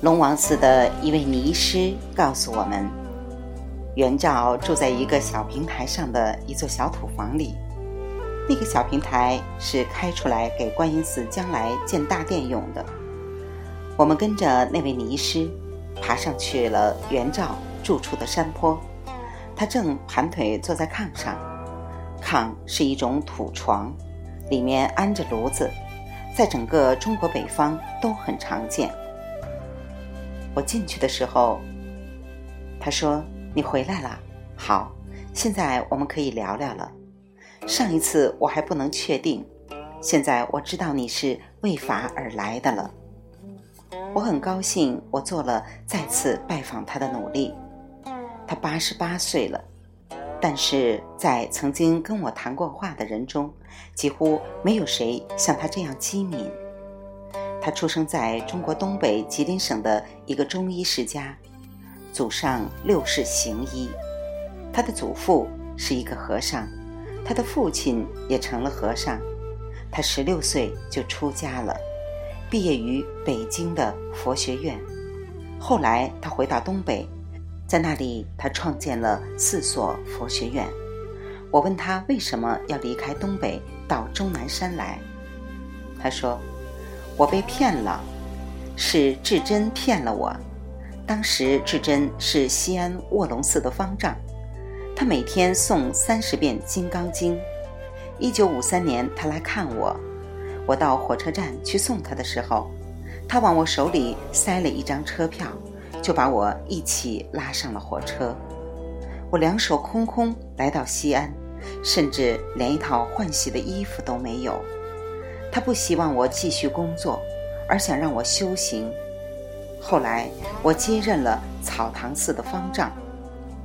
龙王寺的一位尼师告诉我们，元照住在一个小平台上的一座小土房里。那个小平台是开出来给观音寺将来建大殿用的。我们跟着那位尼师爬上去了元照住处的山坡，他正盘腿坐在炕上，炕是一种土床，里面安着炉子，在整个中国北方都很常见。我进去的时候，他说：“你回来了，好，现在我们可以聊聊了。上一次我还不能确定，现在我知道你是为法而来的了。我很高兴，我做了再次拜访他的努力。他八十八岁了，但是在曾经跟我谈过话的人中，几乎没有谁像他这样机敏。”他出生在中国东北吉林省的一个中医世家，祖上六世行医。他的祖父是一个和尚，他的父亲也成了和尚。他十六岁就出家了，毕业于北京的佛学院。后来他回到东北，在那里他创建了四所佛学院。我问他为什么要离开东北到终南山来，他说。我被骗了，是智真骗了我。当时智真是西安卧龙寺的方丈，他每天诵三十遍《金刚经》。一九五三年，他来看我，我到火车站去送他的时候，他往我手里塞了一张车票，就把我一起拉上了火车。我两手空空来到西安，甚至连一套换洗的衣服都没有。他不希望我继续工作，而想让我修行。后来我接任了草堂寺的方丈。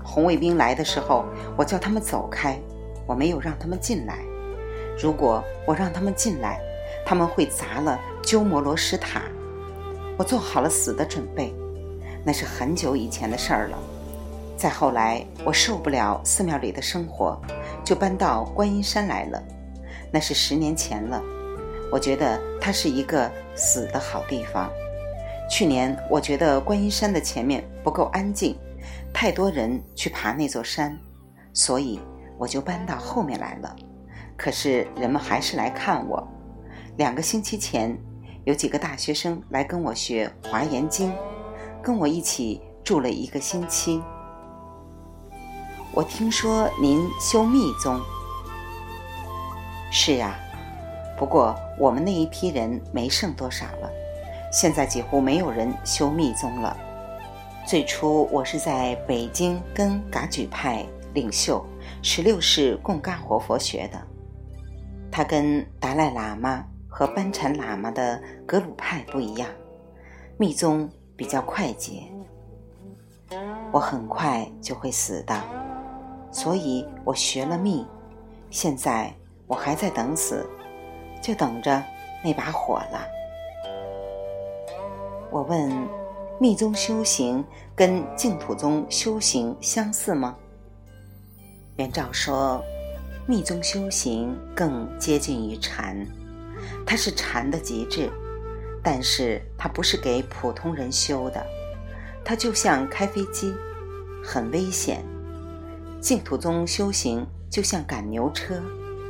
红卫兵来的时候，我叫他们走开，我没有让他们进来。如果我让他们进来，他们会砸了鸠摩罗什塔。我做好了死的准备。那是很久以前的事儿了。再后来，我受不了寺庙里的生活，就搬到观音山来了。那是十年前了。我觉得它是一个死的好地方。去年我觉得观音山的前面不够安静，太多人去爬那座山，所以我就搬到后面来了。可是人们还是来看我。两个星期前，有几个大学生来跟我学《华严经》，跟我一起住了一个星期。我听说您修密宗。是呀。不过我们那一批人没剩多少了，现在几乎没有人修密宗了。最初我是在北京跟噶举派领袖十六世贡嘎活佛学的，他跟达赖喇嘛和班禅喇嘛的格鲁派不一样，密宗比较快捷。我很快就会死的，所以我学了密，现在我还在等死。就等着那把火了。我问：密宗修行跟净土宗修行相似吗？元照说：密宗修行更接近于禅，它是禅的极致，但是它不是给普通人修的，它就像开飞机，很危险。净土宗修行就像赶牛车，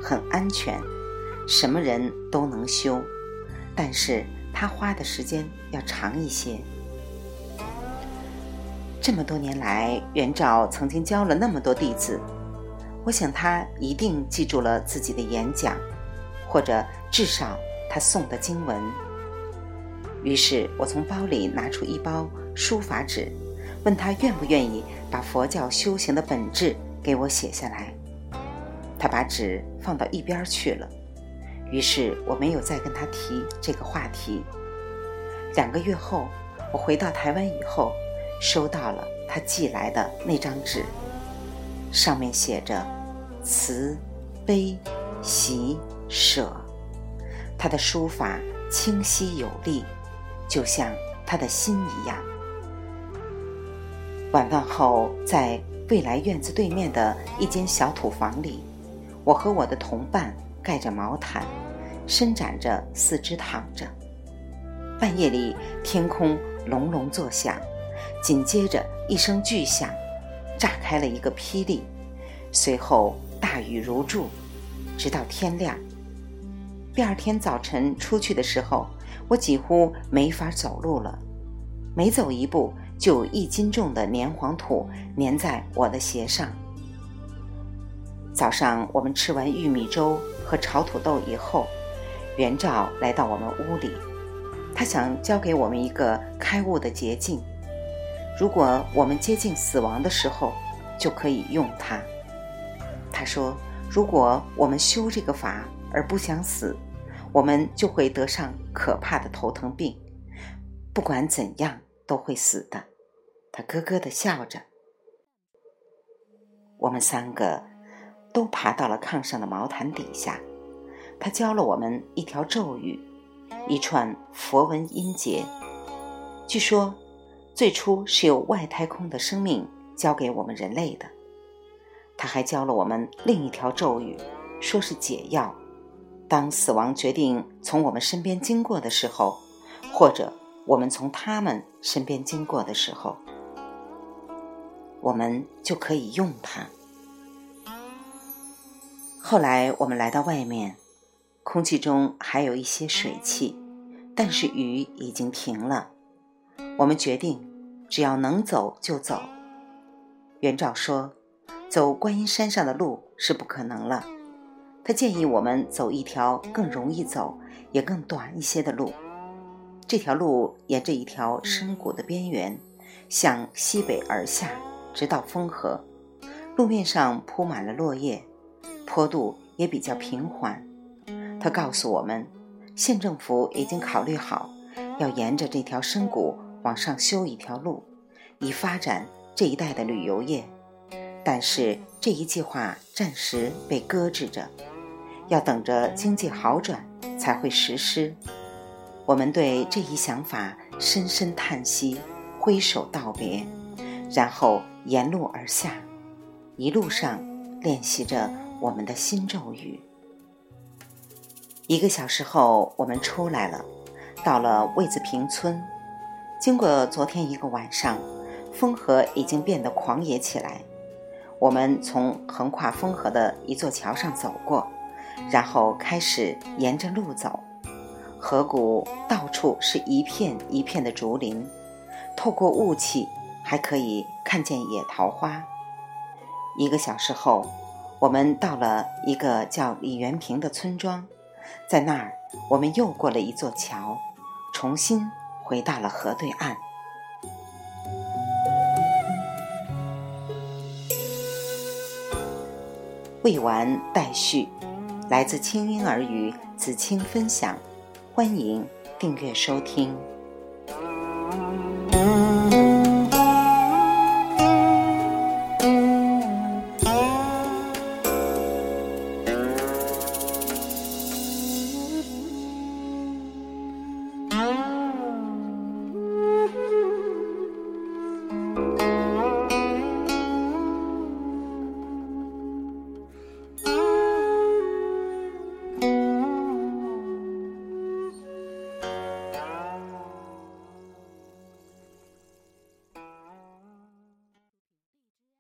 很安全。什么人都能修，但是他花的时间要长一些。这么多年来，元照曾经教了那么多弟子，我想他一定记住了自己的演讲，或者至少他诵的经文。于是我从包里拿出一包书法纸，问他愿不愿意把佛教修行的本质给我写下来。他把纸放到一边去了。于是我没有再跟他提这个话题。两个月后，我回到台湾以后，收到了他寄来的那张纸，上面写着“慈、悲、喜、舍”。他的书法清晰有力，就像他的心一样。晚饭后，在未来院子对面的一间小土房里，我和我的同伴盖着毛毯。伸展着四肢躺着，半夜里天空隆隆作响，紧接着一声巨响，炸开了一个霹雳，随后大雨如注，直到天亮。第二天早晨出去的时候，我几乎没法走路了，每走一步就一斤重的黏黄土粘在我的鞋上。早上我们吃完玉米粥和炒土豆以后，袁照来到我们屋里，他想教给我们一个开悟的捷径，如果我们接近死亡的时候，就可以用它。他说，如果我们修这个法。而不想死，我们就会得上可怕的头疼病。不管怎样，都会死的。他咯咯的笑着。我们三个都爬到了炕上的毛毯底下。他教了我们一条咒语，一串佛文音节。据说，最初是由外太空的生命教给我们人类的。他还教了我们另一条咒语，说是解药。当死亡决定从我们身边经过的时候，或者我们从他们身边经过的时候，我们就可以用它。后来我们来到外面，空气中还有一些水汽，但是雨已经停了。我们决定，只要能走就走。元照说，走观音山上的路是不可能了。他建议我们走一条更容易走也更短一些的路。这条路沿着一条深谷的边缘，向西北而下，直到风河。路面上铺满了落叶，坡度也比较平缓。他告诉我们，县政府已经考虑好，要沿着这条深谷往上修一条路，以发展这一带的旅游业。但是这一计划暂时被搁置着。要等着经济好转才会实施。我们对这一想法深深叹息，挥手道别，然后沿路而下，一路上练习着我们的新咒语。一个小时后，我们出来了，到了魏子坪村。经过昨天一个晚上，风河已经变得狂野起来。我们从横跨风河的一座桥上走过。然后开始沿着路走，河谷到处是一片一片的竹林，透过雾气还可以看见野桃花。一个小时后，我们到了一个叫李元平的村庄，在那儿我们又过了一座桥，重新回到了河对岸。未完待续。来自清音儿语子清分享，欢迎订阅收听。